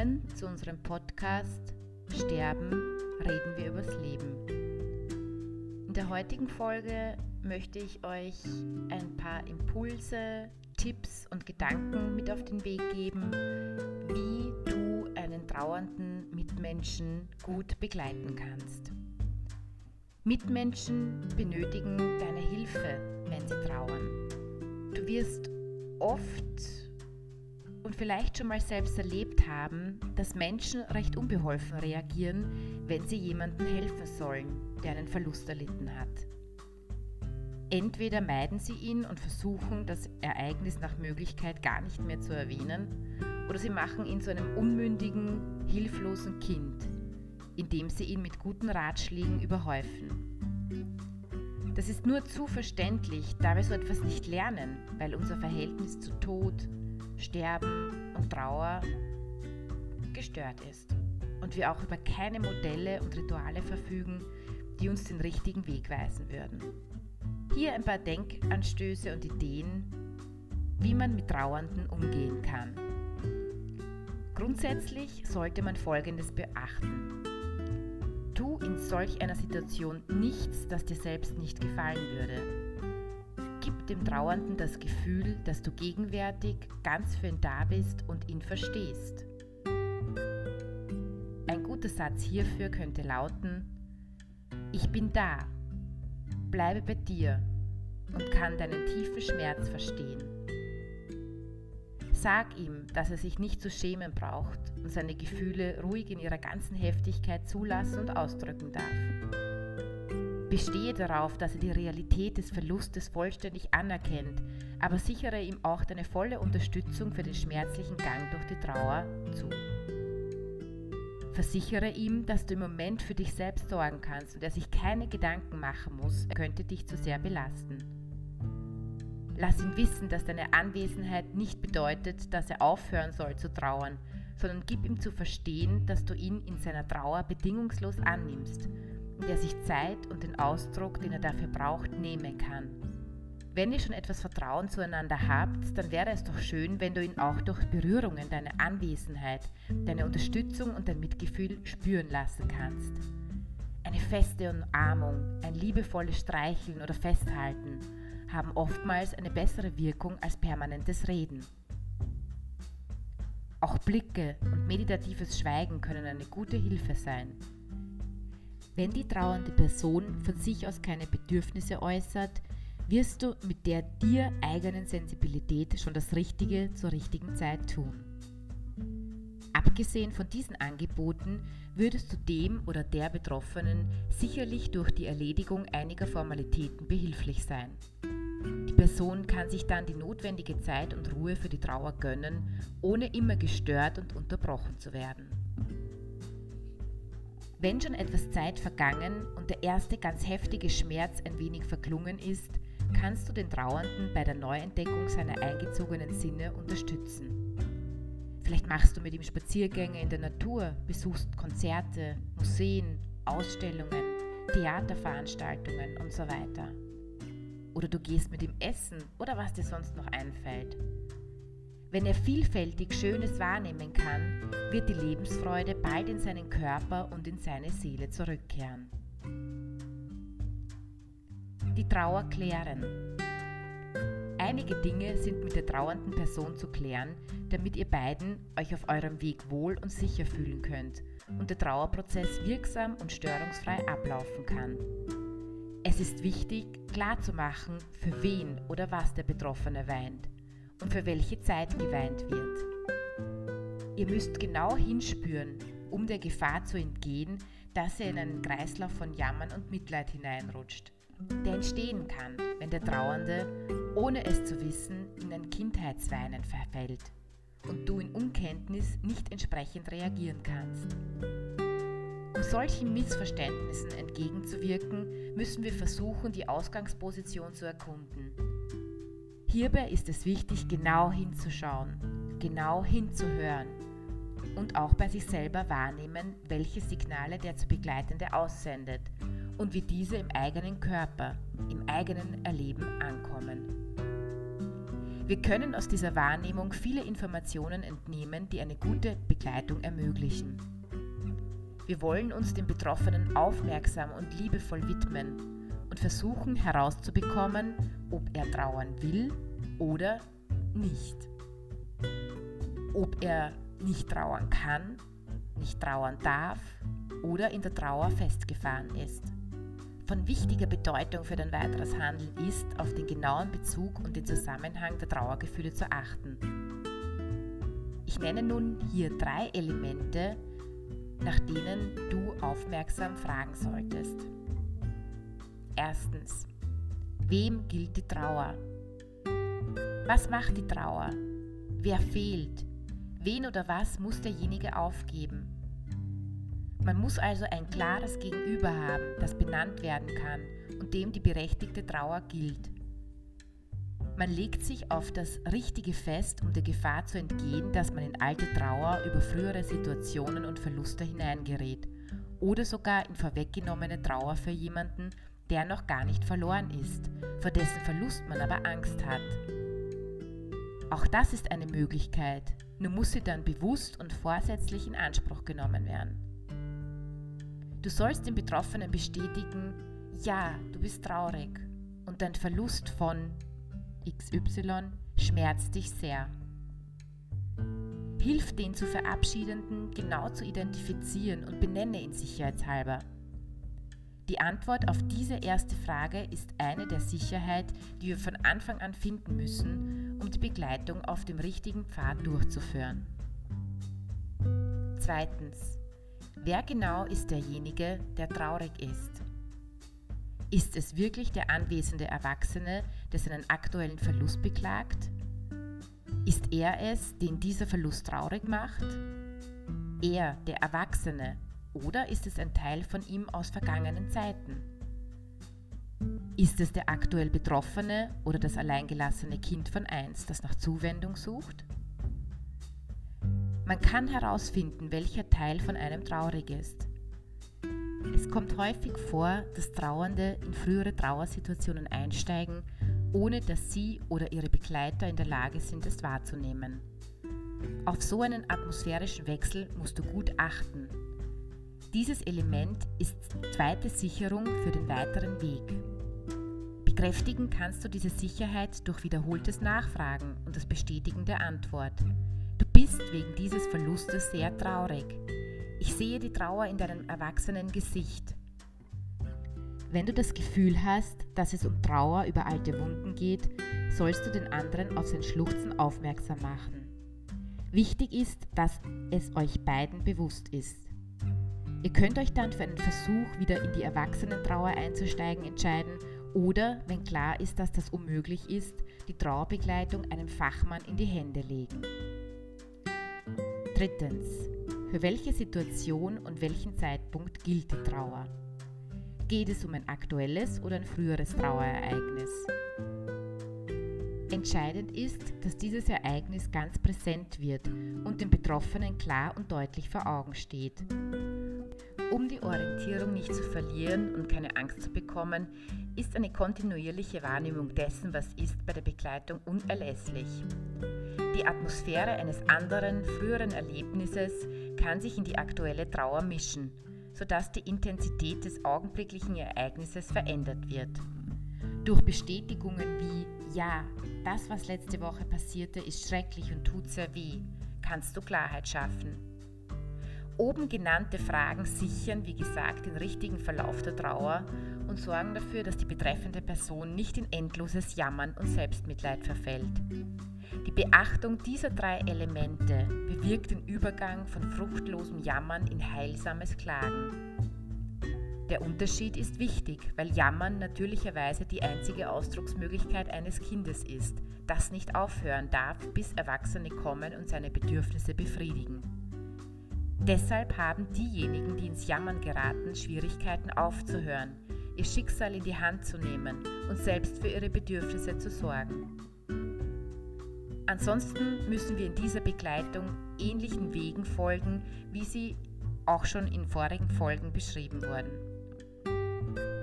willkommen zu unserem Podcast Sterben, reden wir übers Leben. In der heutigen Folge möchte ich euch ein paar Impulse, Tipps und Gedanken mit auf den Weg geben, wie du einen trauernden Mitmenschen gut begleiten kannst. Mitmenschen benötigen deine Hilfe, wenn sie trauern. Du wirst oft und vielleicht schon mal selbst erlebt haben, dass Menschen recht unbeholfen reagieren, wenn sie jemandem helfen sollen, der einen Verlust erlitten hat. Entweder meiden sie ihn und versuchen, das Ereignis nach Möglichkeit gar nicht mehr zu erwähnen, oder sie machen ihn zu einem unmündigen, hilflosen Kind, indem sie ihn mit guten Ratschlägen überhäufen. Das ist nur zu verständlich, da wir so etwas nicht lernen, weil unser Verhältnis zu Tod, Sterben und Trauer gestört ist und wir auch über keine Modelle und Rituale verfügen, die uns den richtigen Weg weisen würden. Hier ein paar Denkanstöße und Ideen, wie man mit Trauernden umgehen kann. Grundsätzlich sollte man Folgendes beachten. Tu in solch einer Situation nichts, das dir selbst nicht gefallen würde Gib dem Trauernden das Gefühl, dass du gegenwärtig ganz für ihn da bist und ihn verstehst. Ein guter Satz hierfür könnte lauten, ich bin da, bleibe bei dir und kann deinen tiefen Schmerz verstehen. Sag ihm, dass er sich nicht zu schämen braucht und seine Gefühle ruhig in ihrer ganzen Heftigkeit zulassen und ausdrücken darf. Bestehe darauf, dass er die Realität des Verlustes vollständig anerkennt, aber sichere ihm auch deine volle Unterstützung für den schmerzlichen Gang durch die Trauer zu. Versichere ihm, dass du im Moment für dich selbst sorgen kannst und er sich keine Gedanken machen muss, er könnte dich zu sehr belasten. Lass ihn wissen, dass deine Anwesenheit nicht bedeutet, dass er aufhören soll zu trauern, sondern gib ihm zu verstehen, dass du ihn in seiner Trauer bedingungslos annimmst der sich Zeit und den Ausdruck, den er dafür braucht, nehmen kann. Wenn ihr schon etwas Vertrauen zueinander habt, dann wäre es doch schön, wenn du ihn auch durch Berührungen, deine Anwesenheit, deine Unterstützung und dein Mitgefühl spüren lassen kannst. Eine feste Umarmung, ein liebevolles Streicheln oder Festhalten haben oftmals eine bessere Wirkung als permanentes Reden. Auch Blicke und meditatives Schweigen können eine gute Hilfe sein. Wenn die trauernde Person von sich aus keine Bedürfnisse äußert, wirst du mit der dir eigenen Sensibilität schon das Richtige zur richtigen Zeit tun. Abgesehen von diesen Angeboten würdest du dem oder der Betroffenen sicherlich durch die Erledigung einiger Formalitäten behilflich sein. Die Person kann sich dann die notwendige Zeit und Ruhe für die Trauer gönnen, ohne immer gestört und unterbrochen zu werden. Wenn schon etwas Zeit vergangen und der erste ganz heftige Schmerz ein wenig verklungen ist, kannst du den Trauernden bei der Neuentdeckung seiner eingezogenen Sinne unterstützen. Vielleicht machst du mit ihm Spaziergänge in der Natur, besuchst Konzerte, Museen, Ausstellungen, Theaterveranstaltungen und so weiter. Oder du gehst mit ihm essen oder was dir sonst noch einfällt. Wenn er vielfältig Schönes wahrnehmen kann, wird die Lebensfreude bald in seinen Körper und in seine Seele zurückkehren. Die Trauer klären. Einige Dinge sind mit der trauernden Person zu klären, damit ihr beiden euch auf eurem Weg wohl und sicher fühlen könnt und der Trauerprozess wirksam und störungsfrei ablaufen kann. Es ist wichtig, klarzumachen, für wen oder was der Betroffene weint und für welche Zeit geweint wird. Ihr müsst genau hinspüren, um der Gefahr zu entgehen, dass ihr in einen Kreislauf von Jammern und Mitleid hineinrutscht, der entstehen kann, wenn der Trauernde, ohne es zu wissen, in ein Kindheitsweinen verfällt und du in Unkenntnis nicht entsprechend reagieren kannst. Um solchen Missverständnissen entgegenzuwirken, müssen wir versuchen, die Ausgangsposition zu erkunden Hierbei ist es wichtig, genau hinzuschauen, genau hinzuhören und auch bei sich selber wahrnehmen, welche Signale der zu Begleitende aussendet und wie diese im eigenen Körper, im eigenen Erleben ankommen. Wir können aus dieser Wahrnehmung viele Informationen entnehmen, die eine gute Begleitung ermöglichen. Wir wollen uns dem Betroffenen aufmerksam und liebevoll widmen und versuchen herauszubekommen, ob er trauern will oder nicht. Ob er nicht trauern kann, nicht trauern darf oder in der Trauer festgefahren ist. Von wichtiger Bedeutung für dein weiteres Handeln ist, auf den genauen Bezug und den Zusammenhang der Trauergefühle zu achten. Ich nenne nun hier drei Elemente, nach denen du aufmerksam fragen solltest. Erstens, wem gilt die Trauer? Was macht die Trauer? Wer fehlt? Wen oder was muss derjenige aufgeben? Man muss also ein klares Gegenüber haben, das benannt werden kann und dem die berechtigte Trauer gilt. Man legt sich auf das Richtige fest, um der Gefahr zu entgehen, dass man in alte Trauer über frühere Situationen und Verluste hineingerät oder sogar in vorweggenommene Trauer für jemanden, der noch gar nicht verloren ist, vor dessen Verlust man aber Angst hat. Auch das ist eine Möglichkeit, nur muss sie dann bewusst und vorsätzlich in Anspruch genommen werden. Du sollst den Betroffenen bestätigen, ja, du bist traurig und dein Verlust von XY schmerzt dich sehr. Hilf den zu Verabschiedenden genau zu identifizieren und benenne ihn sicherheitshalber. Die Antwort auf diese erste Frage ist eine der Sicherheit, die wir von Anfang an finden müssen, um die Begleitung auf dem richtigen Pfad durchzuführen. Zweitens. Wer genau ist derjenige, der traurig ist? Ist es wirklich der anwesende Erwachsene, der seinen aktuellen Verlust beklagt? Ist er es, den dieser Verlust traurig macht? Er, der Erwachsene, oder ist es ein Teil von ihm aus vergangenen Zeiten? Ist es der aktuell Betroffene oder das alleingelassene Kind von einst, das nach Zuwendung sucht? Man kann herausfinden, welcher Teil von einem traurig ist. Es kommt häufig vor, dass Trauernde in frühere Trauersituationen einsteigen, ohne dass sie oder ihre Begleiter in der Lage sind, es wahrzunehmen. Auf so einen atmosphärischen Wechsel musst du gut achten. Dieses Element ist zweite Sicherung für den weiteren Weg. Bekräftigen kannst du diese Sicherheit durch wiederholtes Nachfragen und das Bestätigen der Antwort. Du bist wegen dieses Verlustes sehr traurig. Ich sehe die Trauer in deinem erwachsenen Gesicht. Wenn du das Gefühl hast, dass es um Trauer über alte Wunden geht, sollst du den anderen auf sein Schluchzen aufmerksam machen. Wichtig ist, dass es euch beiden bewusst ist. Ihr könnt euch dann für einen Versuch, wieder in die Erwachsenentrauer einzusteigen, entscheiden oder, wenn klar ist, dass das unmöglich ist, die Trauerbegleitung einem Fachmann in die Hände legen. Drittens. Für welche Situation und welchen Zeitpunkt gilt die Trauer? Geht es um ein aktuelles oder ein früheres Trauerereignis? Entscheidend ist, dass dieses Ereignis ganz präsent wird und dem Betroffenen klar und deutlich vor Augen steht. Um die Orientierung nicht zu verlieren und keine Angst zu bekommen, ist eine kontinuierliche Wahrnehmung dessen, was ist, bei der Begleitung unerlässlich. Die Atmosphäre eines anderen, früheren Erlebnisses kann sich in die aktuelle Trauer mischen, sodass die Intensität des augenblicklichen Ereignisses verändert wird. Durch Bestätigungen wie Ja, das, was letzte Woche passierte, ist schrecklich und tut sehr weh, kannst du Klarheit schaffen. Oben genannte Fragen sichern, wie gesagt, den richtigen Verlauf der Trauer und sorgen dafür, dass die betreffende Person nicht in endloses Jammern und Selbstmitleid verfällt. Die Beachtung dieser drei Elemente bewirkt den Übergang von fruchtlosem Jammern in heilsames Klagen. Der Unterschied ist wichtig, weil Jammern natürlicherweise die einzige Ausdrucksmöglichkeit eines Kindes ist, das nicht aufhören darf, bis Erwachsene kommen und seine Bedürfnisse befriedigen. Deshalb haben diejenigen, die ins Jammern geraten, Schwierigkeiten aufzuhören, ihr Schicksal in die Hand zu nehmen und selbst für ihre Bedürfnisse zu sorgen. Ansonsten müssen wir in dieser Begleitung ähnlichen Wegen folgen, wie sie auch schon in vorigen Folgen beschrieben wurden.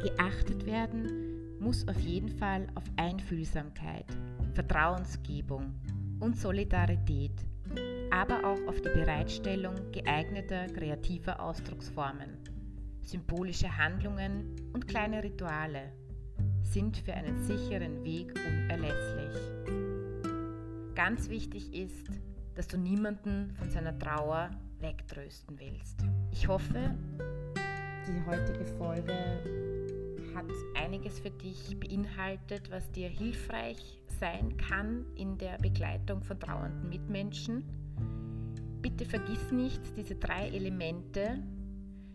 Geachtet werden muss auf jeden Fall auf Einfühlsamkeit, Vertrauensgebung und Solidarität, aber auch auf die Bereitstellung geeigneter kreativer Ausdrucksformen. Symbolische Handlungen und kleine Rituale sind für einen sicheren Weg unerlässlich. Ganz wichtig ist, dass du niemanden von seiner Trauer wegtrösten willst. Ich hoffe, die heutige Folge hat einiges für dich beinhaltet, was dir hilfreich sein kann in der Begleitung von trauernden Mitmenschen. Bitte vergiss nicht diese drei Elemente.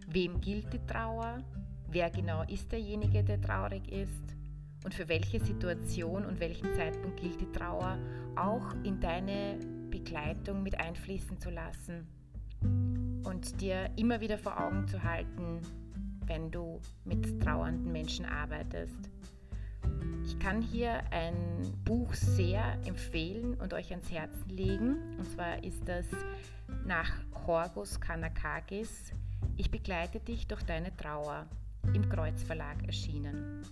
Wem gilt die Trauer? Wer genau ist derjenige, der traurig ist? Und für welche Situation und welchen Zeitpunkt gilt die Trauer auch in deine Begleitung mit einfließen zu lassen und dir immer wieder vor Augen zu halten, wenn du mit trauernden Menschen arbeitest. Ich kann hier ein Buch sehr empfehlen und euch ans Herzen legen. Und zwar ist das nach Horgus Kanakakis Ich begleite dich durch deine Trauer im Kreuzverlag erschienen.